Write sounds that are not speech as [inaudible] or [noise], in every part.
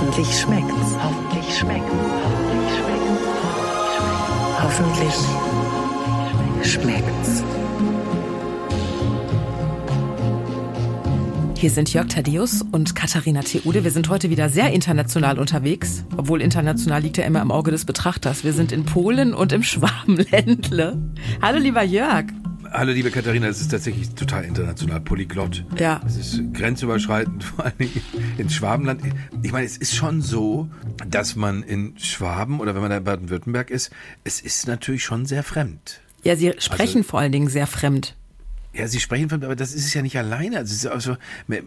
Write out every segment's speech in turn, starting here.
Hoffentlich schmeckt's. Hoffentlich schmeckt's. Hoffentlich schmeckt's. Hoffentlich schmeckt's. Hier sind Jörg Thaddeus und Katharina Theude. Wir sind heute wieder sehr international unterwegs, obwohl international liegt ja immer im Auge des Betrachters. Wir sind in Polen und im Schwabenländle. Hallo lieber Jörg. Hallo liebe Katharina, es ist tatsächlich total international, polyglott. Ja. Es ist grenzüberschreitend, [laughs] vor allem in Schwabenland. Ich meine, es ist schon so, dass man in Schwaben oder wenn man da in Baden-Württemberg ist, es ist natürlich schon sehr fremd. Ja, Sie sprechen Also- vor allen Dingen sehr fremd. Ja, Sie sprechen von, aber das ist es ja nicht alleine. Also, also,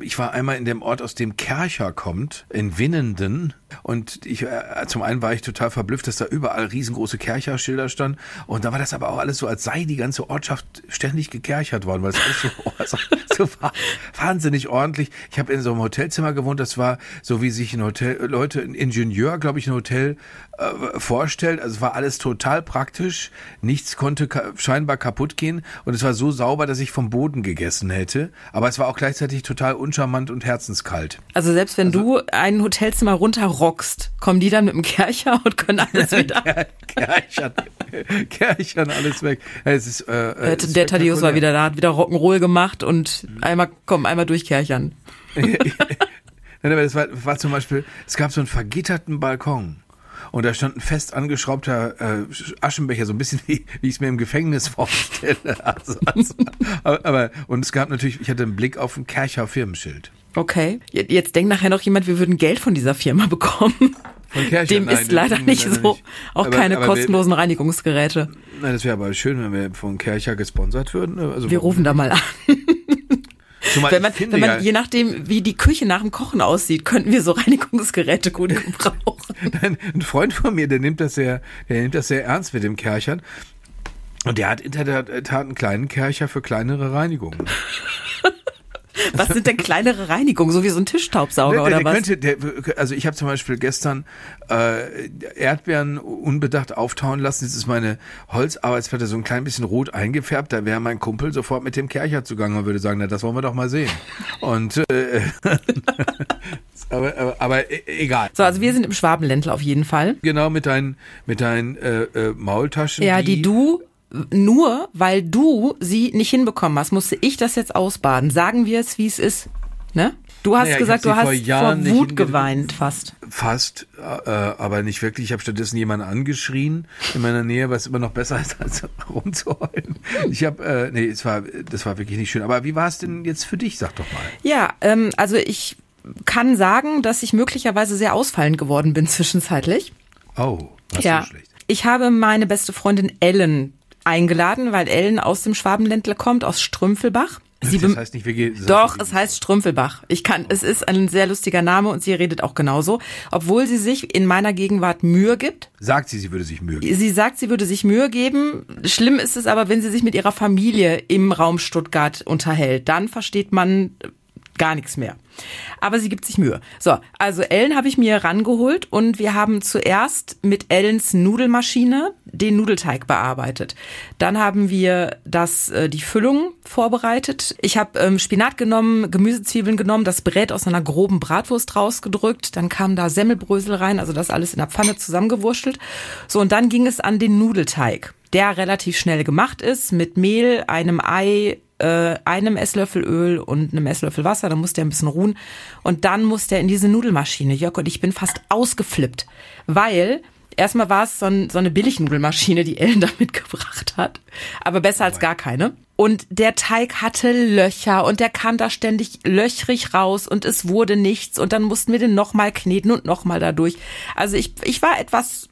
ich war einmal in dem Ort, aus dem Kercher kommt, in Winnenden. Und ich, äh, zum einen war ich total verblüfft, dass da überall riesengroße Kercherschilder standen. Und da war das aber auch alles so, als sei die ganze Ortschaft ständig gekerchert worden, weil es alles so, [laughs] oh, so, so war, wahnsinnig ordentlich. Ich habe in so einem Hotelzimmer gewohnt, das war so, wie sich ein Hotel, Leute, ein Ingenieur, glaube ich, ein Hotel äh, vorstellt. Also es war alles total praktisch. Nichts konnte ka scheinbar kaputt gehen. Und es war so sauber, dass ich vom Boden gegessen hätte. Aber es war auch gleichzeitig total uncharmant und herzenskalt. Also selbst wenn du ein Hotelzimmer runterrockst, kommen die dann mit dem Kercher und können alles [laughs] wieder. Kerchern, Kerchern, alles weg. Es ist, äh, Äh, es Der Thaddeus war wieder da, hat wieder Rock'n'Roll gemacht und einmal, komm, einmal durchkerchern. [laughs] Nein, aber das war, war zum Beispiel, es gab so einen vergitterten Balkon. Und da stand ein fest angeschraubter äh, Aschenbecher, so ein bisschen wie, wie ich es mir im Gefängnis [laughs] vorstelle. Also, also, aber, aber, und es gab natürlich, ich hatte einen Blick auf ein Kercher Firmenschild. Okay. Je- Jetzt denkt nachher noch jemand, wir würden Geld von dieser Firma bekommen. Von Kercher? Dem Nein, ist leider nicht so. nicht. Auch Aber- keine aber wir- kostenlosen Reinigungsgeräte. Nein, das wäre aber schön, wenn wir von Kercher gesponsert würden. Also, Wir rufen da mal an. Zumal Wenn man, wenn man ja, je nachdem, wie die Küche nach dem Kochen aussieht, könnten wir so Reinigungsgeräte gut gebrauchen. [laughs] ein, ein Freund von mir, der nimmt das sehr, der nimmt das sehr ernst mit dem Kerchern. Und der hat in der Tat einen kleinen Kercher für kleinere Reinigungen. [laughs] Was sind denn kleinere Reinigungen? So wie so ein Tischstaubsauger der, oder der was? könnte, der, also ich habe zum Beispiel gestern äh, Erdbeeren unbedacht auftauen lassen. Jetzt ist meine Holzarbeitsplatte so ein klein bisschen rot eingefärbt. Da wäre mein Kumpel sofort mit dem Kercher zugange und würde sagen, na, das wollen wir doch mal sehen. Und äh, [laughs] aber, aber, aber e- egal. So, also wir sind im Schwabenländler auf jeden Fall. Genau mit deinen mit deinen äh, äh, Maultaschen. Ja, die du nur, weil du sie nicht hinbekommen hast, musste ich das jetzt ausbaden. Sagen wir es, wie es ist. Ne? Du hast Naja, gesagt, du vor hast vor, Jahren nicht Wut geweint fast. Fast, äh, aber nicht wirklich. Ich habe stattdessen jemanden angeschrien in meiner Nähe, was immer noch besser ist, als [laughs] rumzuheulen. Ich habe, äh, nee, es war, das war wirklich nicht schön. Aber wie war es denn jetzt für dich? Sag doch mal. Ja, ähm, also ich kann sagen, dass ich möglicherweise sehr ausfallend geworden bin [laughs] zwischenzeitlich. Oh, was ja, so schlecht. ich habe meine beste Freundin Ellen eingeladen, weil Ellen aus dem Schwabenländler kommt, aus Strümpfelbach. Sie das heißt nicht, wir gehen. das Doch, heißt, es heißt Strümpfelbach. Ich kann, es ist ein sehr lustiger Name und sie redet auch genauso, obwohl sie sich in meiner Gegenwart Mühe gibt. Sagt sie, sie würde sich Mühe geben. Sie sagt, sie würde sich Mühe geben. Schlimm ist es aber, wenn sie sich mit ihrer Familie im Raum Stuttgart unterhält. Dann versteht man gar nichts mehr. Aber sie gibt sich Mühe. So, also Ellen habe ich mir rangeholt und wir haben zuerst mit Ellens Nudelmaschine den Nudelteig bearbeitet. Dann haben wir das äh, die Füllung vorbereitet. Ich habe ähm, Spinat genommen, Gemüsezwiebeln genommen, das Brät aus einer groben Bratwurst rausgedrückt, dann kam da Semmelbrösel rein, also das alles in der Pfanne zusammengewurschtelt. So und dann ging es an den Nudelteig, der relativ schnell gemacht ist mit Mehl, einem Ei, äh, einem Esslöffel Öl und einem Esslöffel Wasser, dann muss der ein bisschen ruhen und dann muss der in diese Nudelmaschine. Jörg und ich bin fast ausgeflippt, weil erstmal war es so, ein, so eine Billignudelmaschine, die Ellen [laughs] da mitgebracht hat, aber besser als gar keine. Und der Teig hatte Löcher und der kam da ständig löchrig raus und es wurde nichts und dann mussten wir den nochmal kneten und nochmal dadurch. Also ich, ich war etwas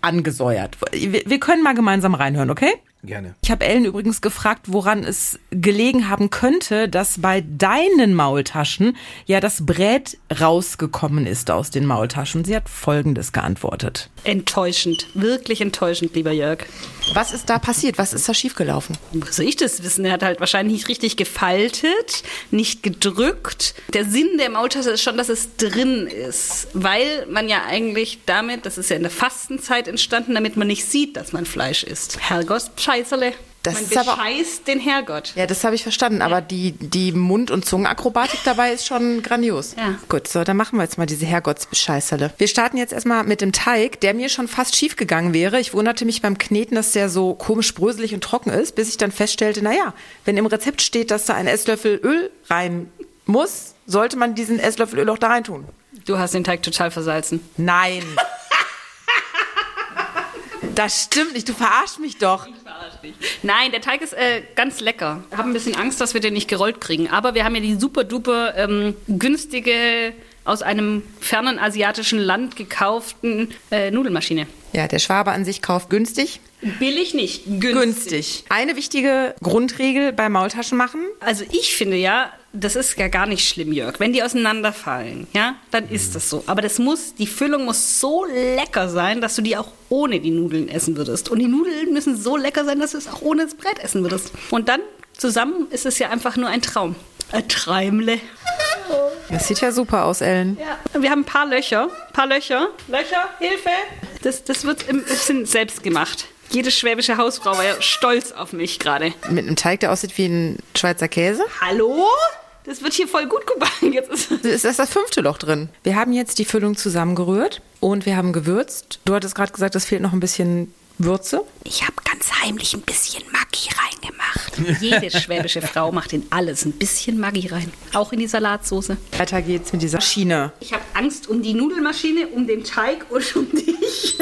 angesäuert. Wir, wir können mal gemeinsam reinhören, okay? Gerne. Ich habe Ellen übrigens gefragt, woran es gelegen haben könnte, dass bei deinen Maultaschen ja das Brät rausgekommen ist aus den Maultaschen. Sie hat Folgendes geantwortet. Enttäuschend, wirklich enttäuschend, lieber Jörg. Was ist da passiert? Was ist da schiefgelaufen? Wo soll ich das wissen? Er hat halt wahrscheinlich nicht richtig gefaltet, nicht gedrückt. Der Sinn der Maultasse ist schon, dass es drin ist, weil man ja eigentlich damit, das ist ja in der Fastenzeit entstanden, damit man nicht sieht, dass man Fleisch isst. Herrgott, Scheißerle. Das Man bescheißt den Herrgott. ja, das habe ich verstanden, aber die, die Mund- und Zungenakrobatik dabei ist schon grandios. Ja. Gut, so, dann machen wir jetzt mal diese Herrgottsbescheißerle. Wir starten jetzt erstmal mit dem Teig, der mir schon fast schief gegangen wäre. Ich wunderte mich beim Kneten, dass der so komisch bröselig und trocken ist, bis ich dann feststellte, naja, wenn im Rezept steht, dass da ein Esslöffel Öl rein muss, sollte man diesen Esslöffel Öl auch da rein tun. Du hast den Teig total versalzen. Nein. Das stimmt nicht, du verarschst mich doch. Nein, der Teig ist äh, ganz lecker. Ich habe ein bisschen Angst, dass wir den nicht gerollt kriegen. Aber wir haben ja die super duper ähm, günstige, aus einem fernen asiatischen Land gekauften äh, Nudelmaschine. Ja, der Schwabe an sich kauft günstig. Billig nicht, günstig. Günstig. Eine wichtige Grundregel beim Maultaschen machen. Also ich finde ja, das ist ja gar nicht schlimm, Jörg. Wenn die auseinanderfallen, ja, dann ist das so. Aber das muss, die Füllung muss so lecker sein, dass du die auch ohne die Nudeln essen würdest. Und die Nudeln müssen so lecker sein, dass du es auch ohne das Brett essen würdest. Und dann zusammen ist es ja einfach nur ein Traum. Ein Träumle. Das sieht ja super aus, Ellen. Ja, wir haben ein paar Löcher. Ein paar Löcher. Löcher, Hilfe. Das, das wird ein bisschen selbst gemacht. Jede schwäbische Hausfrau war ja stolz auf mich gerade. Mit einem Teig, der aussieht wie ein Schweizer Käse. Hallo? Das wird hier voll gut gebacken. Jetzt ist Ist das das fünfte Loch drin? Wir haben jetzt die Füllung zusammengerührt und wir haben gewürzt. Du hattest gerade gesagt, es fehlt noch ein bisschen Würze. Ich habe ganz heimlich ein bisschen Maggi reingemacht. [laughs] Jede schwäbische Frau macht in alles ein bisschen Maggi rein. Auch in die Salatsoße. Weiter geht's mit dieser Schiene. Ich habe Angst um die Nudelmaschine, um den Teig und um dich.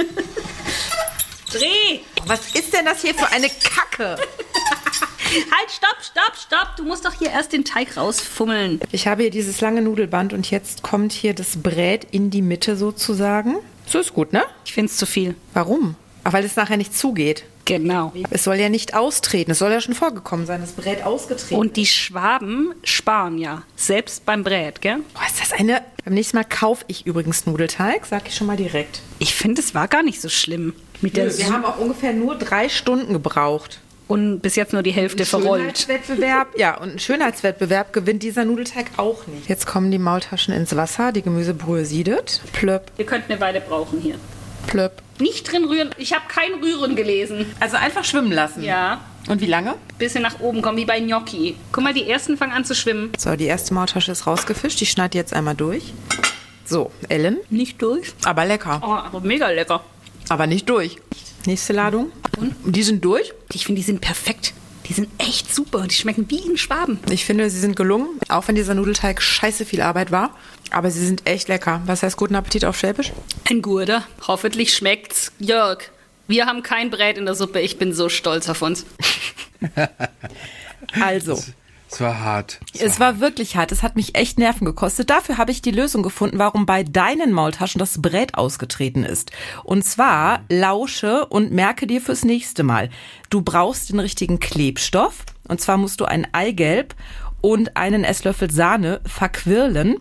Dreh! Was ist denn das hier für eine Kacke? [laughs] Halt, stopp, stopp, stopp! Du musst doch hier erst den Teig rausfummeln. Ich habe hier dieses lange Nudelband und jetzt kommt hier das Brät in die Mitte sozusagen. So ist gut, ne? Ich finde es zu viel. Warum? Ach, weil es nachher nicht zugeht. Genau. Es soll ja nicht austreten. Es soll ja schon vorgekommen sein, das Brät ausgetreten. Und die Schwaben sparen ja. Selbst beim Brät, gell? oh, ist das eine. Beim nächsten Mal kaufe ich übrigens Nudelteig, sag ich schon mal direkt. Ich finde, es war gar nicht so schlimm. Mit der Wir haben auch ungefähr nur drei Stunden gebraucht. Und bis jetzt nur die Hälfte verrollt. Schönheitswettbewerb, ja, und einen Schönheitswettbewerb gewinnt dieser Nudelteig auch nicht. Jetzt kommen die Maultaschen ins Wasser, die Gemüsebrühe siedet. Plöpp, Ihr könnt eine Weile brauchen hier. plöpp. Nicht drin rühren. Ich habe kein Rühren gelesen. Also einfach schwimmen lassen. Ja. Und wie lange? Bisschen nach oben kommen, wie bei Gnocchi. Guck mal, die ersten fangen an zu schwimmen. So, die erste Maultasche ist rausgefischt. Ich schneide jetzt einmal durch. So, Ellen. Nicht durch. Aber lecker. Oh, aber mega lecker. Aber nicht durch. Nächste Ladung. Und? Die sind durch. Ich finde, die sind perfekt. Die sind echt super. Die schmecken wie in Schwaben. Ich finde, sie sind gelungen, auch wenn dieser Nudelteig scheiße viel Arbeit war. Aber sie sind echt lecker. Was heißt guten Appetit auf Schwäbisch? Ein Gurder. Hoffentlich schmeckt's. Jörg, wir haben kein Brät in der Suppe. Ich bin so stolz auf uns. [laughs] Also, Es war hart. es war wirklich hart. Es hat mich echt Nerven gekostet. Dafür habe ich die Lösung gefunden, warum bei deinen Maultaschen das Brät ausgetreten ist. Und zwar lausche und merke dir fürs nächste Mal. Du brauchst den richtigen Klebstoff. Und zwar musst du ein Eigelb und einen Esslöffel Sahne verquirlen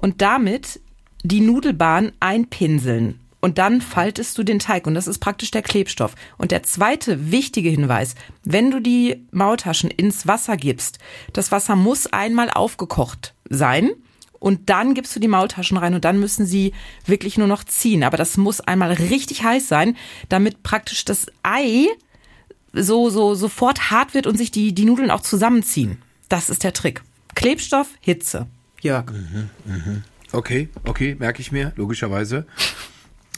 und damit die Nudelbahn einpinseln. Und dann faltest du den Teig und das ist praktisch der Klebstoff. Und der zweite wichtige Hinweis, wenn du die Maultaschen ins Wasser gibst, das Wasser muss einmal aufgekocht sein und dann gibst du die Maultaschen rein und dann müssen sie wirklich nur noch ziehen. Aber das muss einmal richtig heiß sein, damit praktisch das Ei so, so sofort hart wird und sich die, die Nudeln auch zusammenziehen. Das ist der Trick. Klebstoff, Hitze. Jörg. Okay, okay, merke ich mir, logischerweise.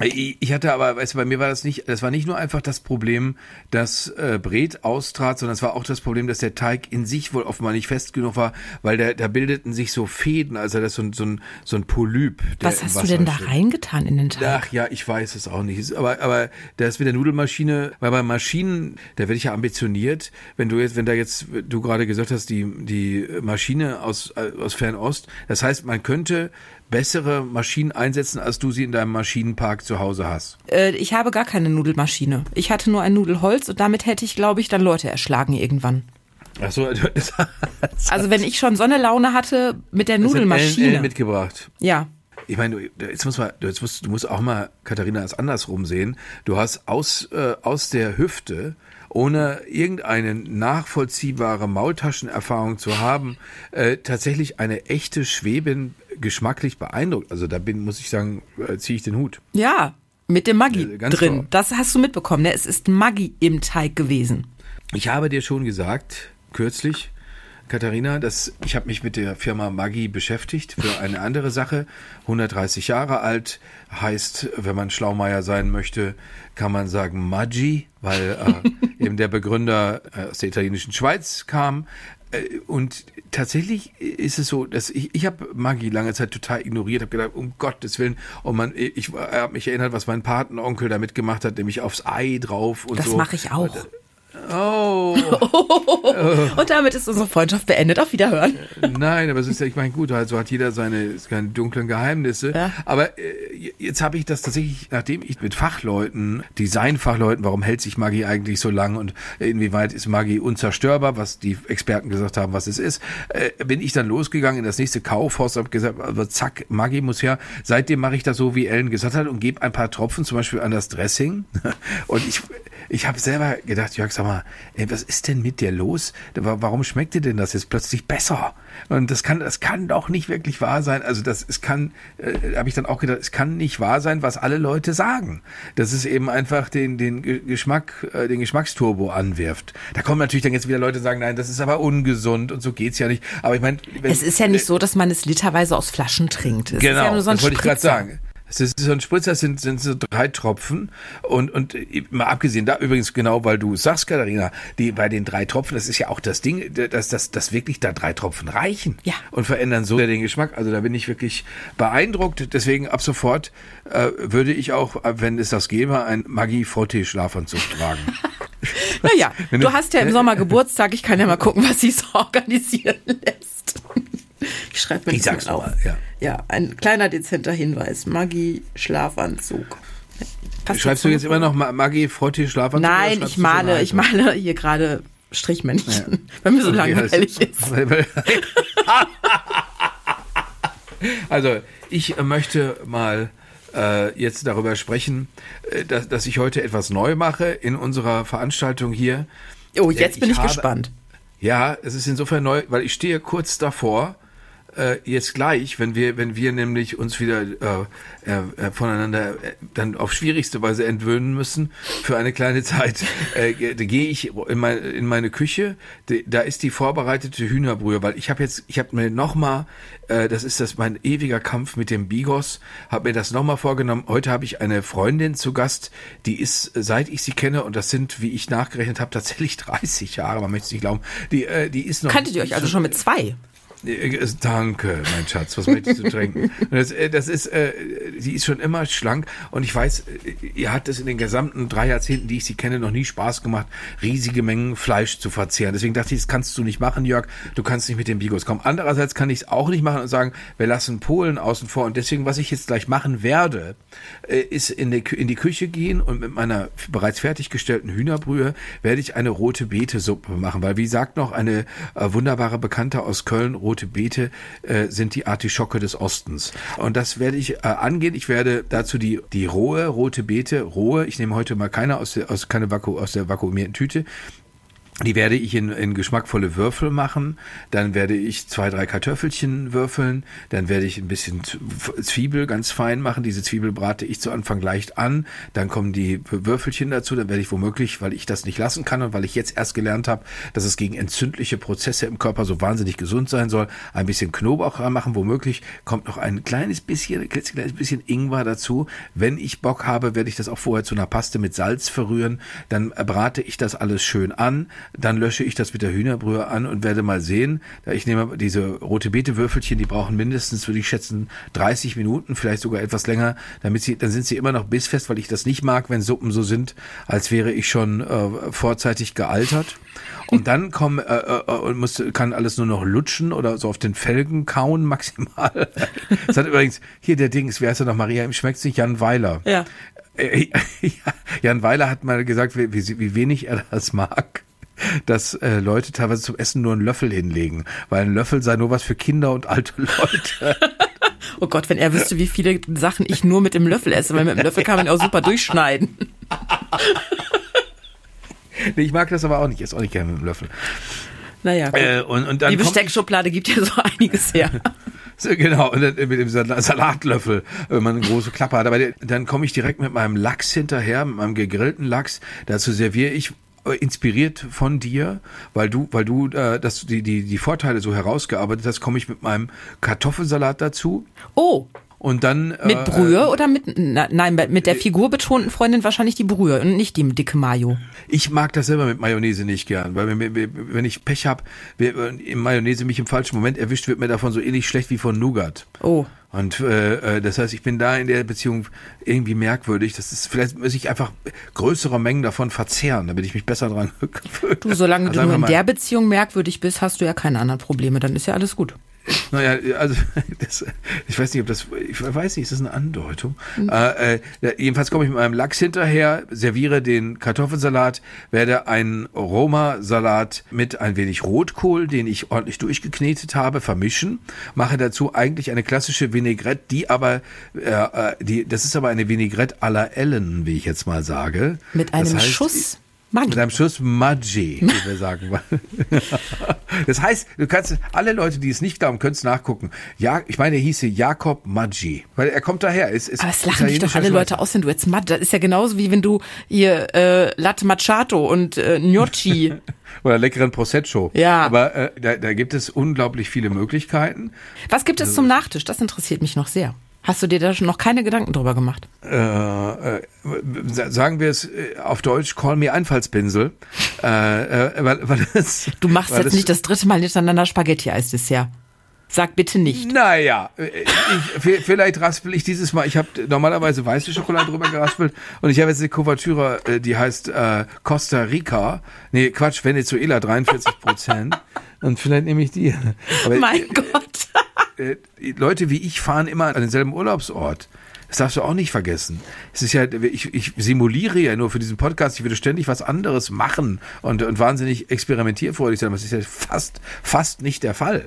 Ich hatte aber, weißt du, bei mir war das nicht, das war nicht nur einfach das Problem, dass äh, Bret austrat, sondern es war auch das Problem, dass der Teig in sich wohl offenbar nicht fest genug war, weil der, da bildeten sich so Fäden, also das ist so ein, so ein, so ein Polyp. Was hast du denn da steht. reingetan in den Teig? Ach ja, ich weiß es auch nicht. Aber, aber das mit der Nudelmaschine, weil bei Maschinen, da werde ich ja ambitioniert. Wenn du jetzt, wenn da jetzt, du gerade gesagt hast, die, die Maschine aus, aus Fernost, das heißt, man könnte bessere Maschinen einsetzen, als du sie in deinem Maschinenpark zu Hause hast. Äh, ich habe gar keine Nudelmaschine. Ich hatte nur ein Nudelholz und damit hätte ich, glaube ich, dann Leute erschlagen irgendwann. Ach so, [laughs] das, das Also wenn ich schon so eine Laune hatte mit der Ellen, Nudelmaschine. Ellen mitgebracht. ja. Ich meine, du, jetzt muss man, du, jetzt musst, du musst auch mal, Katharina, es andersrum sehen. Du hast aus, äh, aus der Hüfte, ohne irgendeine nachvollziehbare Maultaschenerfahrung zu haben, äh, tatsächlich eine echte Schweben geschmacklich beeindruckt. Also da bin, muss ich sagen, äh, ziehe ich den Hut. Ja, mit dem Maggi Äh, drin. klar. Das hast du mitbekommen. Ne? Es ist Maggi im Teig gewesen. Ich habe dir schon gesagt, kürzlich, Katharina, dass ich habe mich mit der Firma Maggi beschäftigt für [laughs] eine andere Sache. 130 Jahre alt heißt, wenn man Schlaumeier sein möchte, kann man sagen Maggi, weil äh, [laughs] eben der Begründer äh, aus der italienischen Schweiz kam. Äh, Und tatsächlich ist es so, dass ich, ich habe Maggi lange Zeit total ignoriert, habe gedacht, um Gottes Willen, und man, ich habe mich erinnert, was mein Patenonkel damit gemacht hat, nämlich aufs Ei drauf und Das so. mache ich auch. Oh, [laughs] Und damit ist unsere Freundschaft beendet. Auf Wiederhören. nein, aber es ist ja, ich meine, gut, also hat jeder seine, seine dunklen Geheimnisse. Ja. Aber äh, jetzt habe ich das tatsächlich, nachdem ich mit Fachleuten, Designfachleuten, warum hält sich Maggi eigentlich so lang und inwieweit ist Maggi unzerstörbar, was die Experten gesagt haben, was es ist, äh, bin ich dann losgegangen in das nächste Kaufhaus, habe gesagt, also zack, Maggi muss her. Seitdem mache ich das so, wie Ellen gesagt hat und gebe ein paar Tropfen zum Beispiel an das Dressing. [laughs] Und ich, ich habe selber gedacht, Jörg, sag mal, ey, was ist denn mit dir los? Wa- Warum schmeckt dir denn das jetzt plötzlich besser? Und das kann, das kann doch nicht wirklich wahr sein. Also das, es kann, äh, habe ich dann auch gedacht, es kann nicht wahr sein, was alle Leute sagen. Dass es eben einfach den, den Ge- Geschmack, äh, den Geschmacksturbo anwirft. Da kommen natürlich dann jetzt wieder Leute, sagen, nein, das ist aber ungesund und so geht's ja nicht. Aber ich meine, Es ist ja nicht so, dass man es literweise aus Flaschen trinkt. Es ist Genau, ja nur so das wollte ich gerade sagen. Es ist so ein Spritzer, das sind, sind so drei Tropfen. Und, und äh, mal abgesehen da übrigens genau, weil du sagst, Katharina, die, bei den drei Tropfen, das ist ja auch das Ding, dass, dass, dass wirklich da drei Tropfen reichen. Ja. Und verändern so den Geschmack. Also da bin ich wirklich beeindruckt. Deswegen ab sofort äh, würde ich auch, äh, wenn es das gäbe, ein Maggi Frottee Schlafanzug tragen. [laughs] Naja, du- hast ja im Sommer [laughs] Geburtstag. Ich kann ja mal gucken, was sich so organisieren lässt. [laughs] Ich schreibe mir Ich das mal auf. mal, ja. ja, ein kleiner dezenter Hinweis. Maggi Schlafanzug. Passt Schreibst du jetzt immer noch Ma- Maggi Frottee Schlafanzug? Nein, ich male, ich male hier gerade Strichmännchen, [laughs] weil mir so Okay, langweilig also- ist. Weil- weil- [laughs] Also, ich äh, möchte mal äh, jetzt darüber sprechen, äh, dass, dass ich heute etwas neu mache in unserer Veranstaltung hier. Oh, jetzt Äh, bin ich habe- gespannt. Ja, es ist insofern neu, weil ich stehe kurz davor, äh, jetzt gleich, wenn wir, wenn wir nämlich uns wieder äh, äh, äh, voneinander äh, dann auf schwierigste Weise entwöhnen müssen für eine kleine [laughs] Zeit, äh, gehe ich in, mein, in meine Küche. De, da ist die vorbereitete Hühnerbrühe, weil ich habe jetzt, ich habe mir noch mal, äh, das ist das mein ewiger Kampf mit dem Bigos, habe mir das noch mal vorgenommen. Heute habe ich eine Freundin zu Gast, die ist, äh, seit ich sie kenne, und das sind, wie ich nachgerechnet habe, tatsächlich [laughs] 30 Jahre, man möchte es nicht glauben, die, äh, die ist noch Kanntet ihr euch also schon mit zwei? Äh, Danke, mein Schatz. Was möchtest du trinken? [laughs] Das, äh, das ist, äh, sie ist schon immer schlank und ich weiß, äh, ihr hat es in den gesamten drei Jahrzehnten, die ich sie kenne, noch nie Spaß gemacht, riesige Mengen Fleisch zu verzehren. Deswegen dachte ich, das kannst du nicht machen, Jörg. Du kannst nicht mit dem Bigos kommen. Andererseits kann ich es auch nicht machen und sagen, wir lassen Polen außen vor. Und deswegen, was ich jetzt gleich machen werde, äh, ist in die, in die Küche gehen und mit meiner bereits fertiggestellten Hühnerbrühe werde ich eine rote Beete-Suppe machen. Weil, wie sagt noch eine äh, wunderbare Bekannte aus Köln, rote Beete äh, sind die Artischocke des Ostens. Und das werde ich äh, angehen. Ich werde dazu die, die rohe rote Beete, rohe, ich nehme heute mal keine aus der, aus, keine Vaku, aus der vakuumierten Tüte, die werde ich in, in geschmackvolle Würfel machen. Dann werde ich zwei, drei Kartoffelchen würfeln. Dann werde ich ein bisschen Zwiebel ganz fein machen. Diese Zwiebel brate ich zu Anfang leicht an. Dann kommen die Würfelchen dazu. Dann werde ich womöglich, weil ich das nicht lassen kann und weil ich jetzt erst gelernt habe, dass es gegen entzündliche Prozesse im Körper so wahnsinnig gesund sein soll, ein bisschen Knoblauch ranmachen. Womöglich kommt noch ein kleines bisschen, ein kleines bisschen Ingwer dazu. Wenn ich Bock habe, werde ich das auch vorher zu einer Paste mit Salz verrühren. Dann brate ich das alles schön an. Dann lösche ich das mit der Hühnerbrühe an und werde mal sehen. Ich nehme diese rote Beete Würfelchen, die brauchen mindestens, würde ich schätzen, 30 Minuten, vielleicht sogar etwas länger, damit sie, dann sind sie immer noch bissfest, weil ich das nicht mag, wenn Suppen so sind, als wäre ich schon äh, vorzeitig gealtert. Und dann kommen äh, äh, und muss, kann alles nur noch lutschen oder so auf den Felgen kauen [laughs] maximal. Das hat übrigens hier der Dings, wer heißt er noch? Maria, ihm schmeckt's nicht, Jan Weiler. Ja. Äh, [laughs] ja, Jan Weiler hat mal gesagt, wie, wie, wie wenig er das mag, dass äh, Leute teilweise zum Essen nur einen Löffel hinlegen, weil ein Löffel sei nur was für Kinder und alte Leute. [laughs] Oh Gott, wenn er wüsste, wie viele Sachen ich nur mit dem Löffel esse, weil mit dem Löffel kann man auch super durchschneiden. [laughs] nee, ich mag das aber auch nicht, ich esse auch nicht gerne mit dem Löffel. Naja, gut. Äh, und, und die Besteckschublade gibt ja so einiges her. [laughs] Genau, mit dem Sal- Salatlöffel, wenn man eine große Klappe hat. Aber dann komme ich direkt mit meinem Lachs hinterher, mit meinem gegrillten Lachs. Dazu serviere ich inspiriert von dir, weil du, weil du äh, das, die, die, die Vorteile so herausgearbeitet hast, komme ich mit meinem Kartoffelsalat dazu. Oh, Und dann äh, mit Brühe oder mit, na, nein, mit der figurbetonten Freundin wahrscheinlich die Brühe und nicht die dicke Mayo. Ich mag das selber mit Mayonnaise nicht gern, weil wenn, wenn ich Pech habe, im Mayonnaise mich im falschen Moment erwischt, wird mir davon so ähnlich schlecht wie von Nougat. Oh. Und äh, äh, das heißt, ich bin da in der Beziehung irgendwie merkwürdig. Das ist vielleicht muss ich einfach größere Mengen davon verzehren, damit ich mich besser dran [laughs] gewöhne. Du, solange Also du in der Beziehung merkwürdig bist, hast du ja keine anderen Probleme, dann ist ja alles gut. Naja, also [laughs] das, ich weiß nicht, ob das, ich weiß nicht, ist das eine Andeutung? Äh, äh, jedenfalls komme ich mit meinem Lachs hinterher, serviere den Kartoffelsalat, werde einen Roma-Salat mit ein wenig Rotkohl, den ich ordentlich durchgeknetet habe, vermischen, mache dazu eigentlich eine klassische Vinaigrette, die aber, äh, äh, die, das ist aber eine Vinaigrette à la Ellen, wie ich jetzt mal sage. Mit einem Das heißt, Schuss Maggi. mit einem Schuss Maggi, wie wir [laughs] sagen. Das heißt, du kannst, alle Leute, die es nicht glauben, können es nachgucken. Ja, ich meine, er hieße Jakob Maggi, weil er kommt daher. Ist, ist Aber es lachen dich doch alle Leute aus, wenn du jetzt Matt. Das ist ja genauso wie wenn du hier äh, Latte Macchiato und äh, Gnocchi. [laughs] Oder leckeren Prosecco. Ja. Aber äh, da, da gibt es unglaublich viele Möglichkeiten. Was gibt es zum Nachtisch? Das interessiert mich noch sehr. Hast du dir da schon noch keine Gedanken drüber gemacht? Äh, äh, sagen wir es äh, auf Deutsch, call me Einfallspinsel. Äh, äh, weil, weil es, Du machst jetzt es- nicht das dritte Mal hintereinander Spaghetti als Dessert. Sag bitte nicht. Naja, äh, ich, vielleicht raspel ich dieses Mal. Ich habe normalerweise weiße Schokolade drüber geraspelt und ich habe jetzt eine Kuvertüre, äh, die heißt äh, Costa Rica. Nee, Quatsch, Venezuela, 43 Prozent. Und vielleicht nehme ich die. Aber, Mein Gott. Äh, Leute wie ich fahren immer an denselben Urlaubsort. Das darfst du auch nicht vergessen. Es ist ja, ich, ich simuliere ja nur für diesen Podcast, ich würde ständig was anderes machen und, und wahnsinnig experimentierfreudig sein. Aber das ist ja fast, fast nicht der Fall.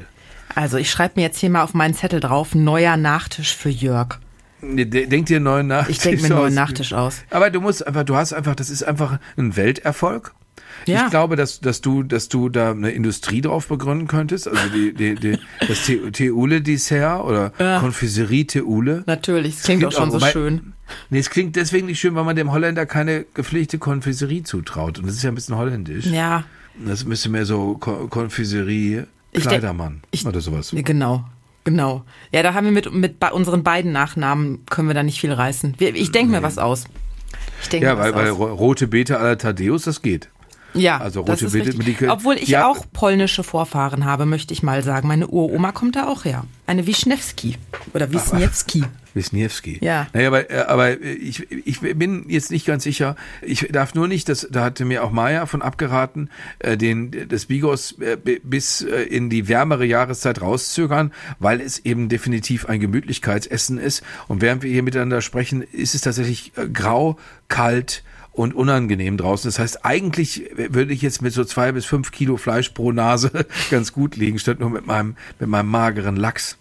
Also ich schreibe mir jetzt hier mal auf meinen Zettel drauf, neuer Nachtisch für Jörg. Denk dir einen neuen Nachtisch. Ich denk mir einen neuen aus. Nachtisch aus. Aber du musst einfach, du hast einfach, das ist einfach ein Welterfolg. Ja. Ich glaube, dass, dass du, dass du da eine Industrie drauf begründen könntest. Also die, die, die, das Te- Teule-Dessert oder Ja. Confiserie Teule. Natürlich, es klingt auch schon so wobei- schön. Nee, es klingt deswegen nicht schön, weil man dem Holländer keine gepflegte Konfiserie zutraut. Und das ist ja ein bisschen holländisch. Ja, Das müsste mehr so Ko- Konfiserie Kleidermann ich- oder sowas. genau. Genau. Ja, da haben wir mit, mit unseren beiden Nachnamen können wir da nicht viel reißen. Ich denke mir was aus. Ich denke Ja, mir weil, was weil rote Beete aller Thaddeus, das geht. Ja, also das rote ist richtig. mit die- Obwohl ich Ja. auch polnische Vorfahren habe, möchte ich mal sagen. Meine Uroma kommt da auch her. Eine Wischniewski oder Wisniewski. Wisniewski. Ja. Naja, aber, äh, aber ich, ich bin jetzt nicht ganz sicher. Ich darf nur nicht, das, da hatte mir auch Maya von abgeraten, äh, den, das Bigos äh, bi- bis äh, in die wärmere Jahreszeit rauszögern, weil es eben definitiv ein Gemütlichkeitsessen ist. Und während wir hier miteinander sprechen, ist es tatsächlich äh, grau, kalt, und unangenehm draußen. Das heißt, eigentlich würde ich jetzt mit so zwei bis fünf Kilo Fleisch pro Nase [laughs] ganz gut liegen, statt nur mit meinem, mit meinem mageren Lachs.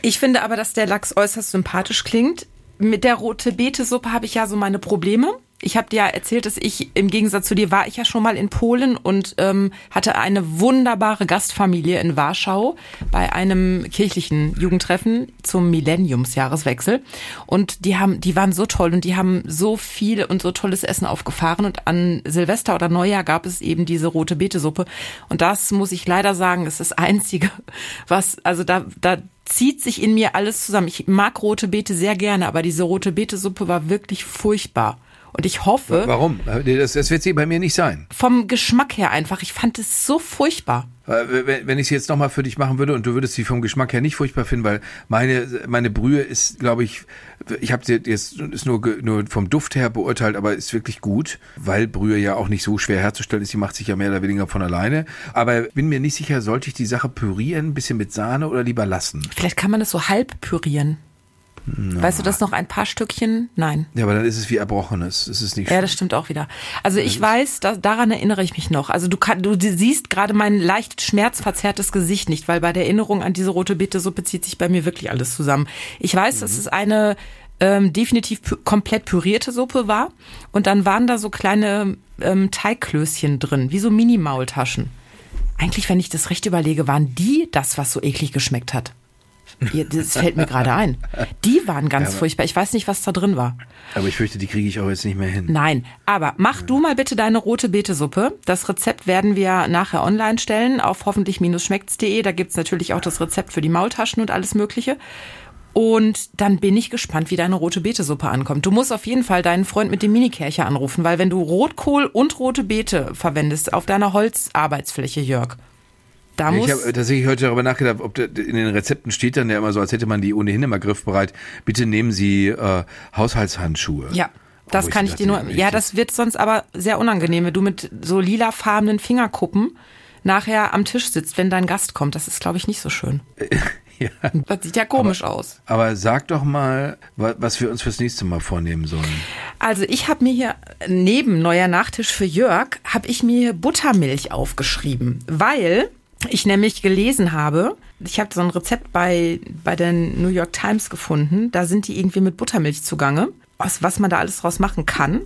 Ich finde aber, dass der Lachs äußerst sympathisch klingt. Mit der rote Beete-Suppe habe ich ja so meine Probleme. Ich habe dir ja erzählt, dass ich im Gegensatz zu dir war ich ja schon mal in Polen und ähm, hatte eine wunderbare Gastfamilie in Warschau bei einem kirchlichen Jugendtreffen zum Millenniumsjahreswechsel und die haben die waren so toll und die haben so viel und so tolles Essen aufgefahren und an Silvester oder Neujahr gab es eben diese rote Beete-Suppe und das muss ich leider sagen, ist das einzige, was also da da zieht sich in mir alles zusammen. Ich mag rote Beete sehr gerne, aber diese rote Beete-Suppe war wirklich furchtbar. Und ich hoffe, Warum? Das, das wird sie bei mir nicht sein. vom Geschmack her einfach, ich fand es so furchtbar. Äh, Wenn ich es jetzt nochmal für dich machen würde und du würdest sie vom Geschmack her nicht furchtbar finden, weil meine, meine Brühe ist, glaube ich, ich habe sie jetzt ist nur, nur vom Duft her beurteilt, aber ist wirklich gut, weil Brühe ja auch nicht so schwer herzustellen ist. Sie macht sich ja mehr oder weniger von alleine. Aber bin mir nicht sicher, sollte ich die Sache pürieren, ein bisschen mit Sahne oder lieber lassen? Vielleicht kann man es so halb pürieren. Weißt du das noch ein paar Stückchen? Nein. Ja, aber dann ist es wie Erbrochenes. Es ist nicht Ja, das stimmt auch wieder. Also ich weiß, da, daran erinnere ich mich noch. Also du, kann, du siehst gerade mein leicht schmerzverzerrtes Gesicht nicht, weil bei der Erinnerung an diese rote Beete-Suppe zieht sich bei mir wirklich alles zusammen. Ich weiß, dass es eine ähm, definitiv pü komplett pürierte Suppe war und dann waren da so kleine ähm, Teigklößchen drin, wie so Mini-Maultaschen. Eigentlich, wenn ich das recht überlege, waren die das, was so eklig geschmeckt hat. Ja, das fällt mir gerade ein. Die waren ganz furchtbar. Ich weiß nicht, was da drin war. Aber ich fürchte, die kriege ich auch jetzt nicht mehr hin. Nein, aber mach du mal bitte deine rote Betesuppe. Das Rezept werden wir nachher online stellen auf hoffentlich-schmeckts.de. Da gibt's natürlich auch das Rezept für die Maultaschen und alles Mögliche. Und dann bin ich gespannt, wie deine rote Betesuppe ankommt. Du musst auf jeden Fall deinen Freund mit dem Minikercher anrufen, weil wenn du Rotkohl und rote Beete verwendest auf deiner Holzarbeitsfläche, Jörg, da muss... Ich habe tatsächlich heute darüber nachgedacht, ob in den Rezepten steht dann ja immer so, als hätte man die ohnehin immer griffbereit. Bitte nehmen Sie äh, Haushaltshandschuhe. Ja, das Wo kann ich dachte, dir nur. Ja, das wird sonst aber sehr unangenehm, wenn du mit so lilafarbenen Fingerkuppen nachher am Tisch sitzt, wenn dein Gast kommt. Das ist, glaube ich, nicht so schön. [laughs] Ja. Das sieht ja komisch aus. Aber sag doch mal, wa- was wir uns fürs nächste Mal vornehmen sollen. Also ich habe mir hier neben neuer Nachtisch für Jörg habe ich mir Buttermilch aufgeschrieben, weil ich nämlich gelesen habe, ich habe so ein Rezept bei bei der New York Times gefunden, da sind die irgendwie mit Buttermilch zugange, was was man da alles draus machen kann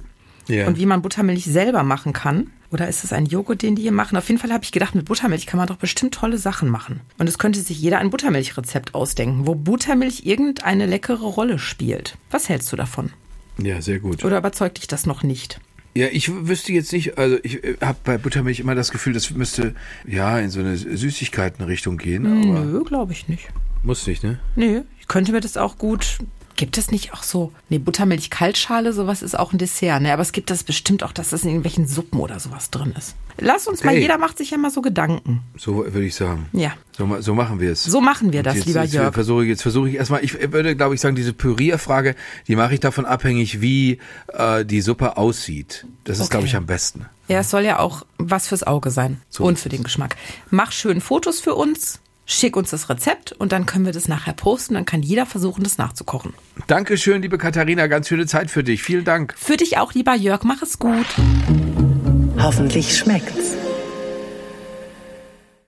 Ja. und wie man Buttermilch selber machen kann. Oder ist es ein Joghurt, den die hier machen? Auf jeden Fall habe ich gedacht, mit Buttermilch kann man doch bestimmt tolle Sachen machen. Und es könnte sich jeder ein Buttermilchrezept ausdenken, wo Buttermilch irgendeine leckere Rolle spielt. Was hältst du davon? Ja, sehr gut. Oder überzeugt dich das noch nicht? Ja, ich wüsste jetzt nicht, also ich habe bei Buttermilch immer das Gefühl, das müsste ja in so eine Süßigkeitenrichtung gehen, aber Nö, glaube ich nicht. muss nicht, ne? Nö, ich könnte mir das auch gut. Gibt es nicht auch so? Nee, Buttermilch Kaltschale, sowas ist auch ein Dessert, ne? Aber es gibt das bestimmt auch, dass das in irgendwelchen Suppen oder sowas drin ist. Lass uns mal, jeder macht sich ja mal so Gedanken. So würde ich sagen. Ja. So, ma- so machen wir es. So machen wir das, jetzt, lieber jetzt Jörg. Versuche ich, jetzt versuche ich erstmal, ich würde, glaube ich, sagen, diese Pürierfrage, die mache ich davon abhängig, wie äh, die Suppe aussieht. Das ist, Okay. glaube ich, am besten. Ja, es soll ja auch was fürs Auge sein So und ist für den Geschmack. Mach schön Fotos für uns, schick uns das Rezept und dann können wir das nachher posten. Dann kann jeder versuchen, das nachzukochen. Dankeschön, liebe Katharina, ganz schöne Zeit für dich. Vielen Dank. Für dich auch, lieber Jörg, mach es gut. Hoffentlich schmeckt's.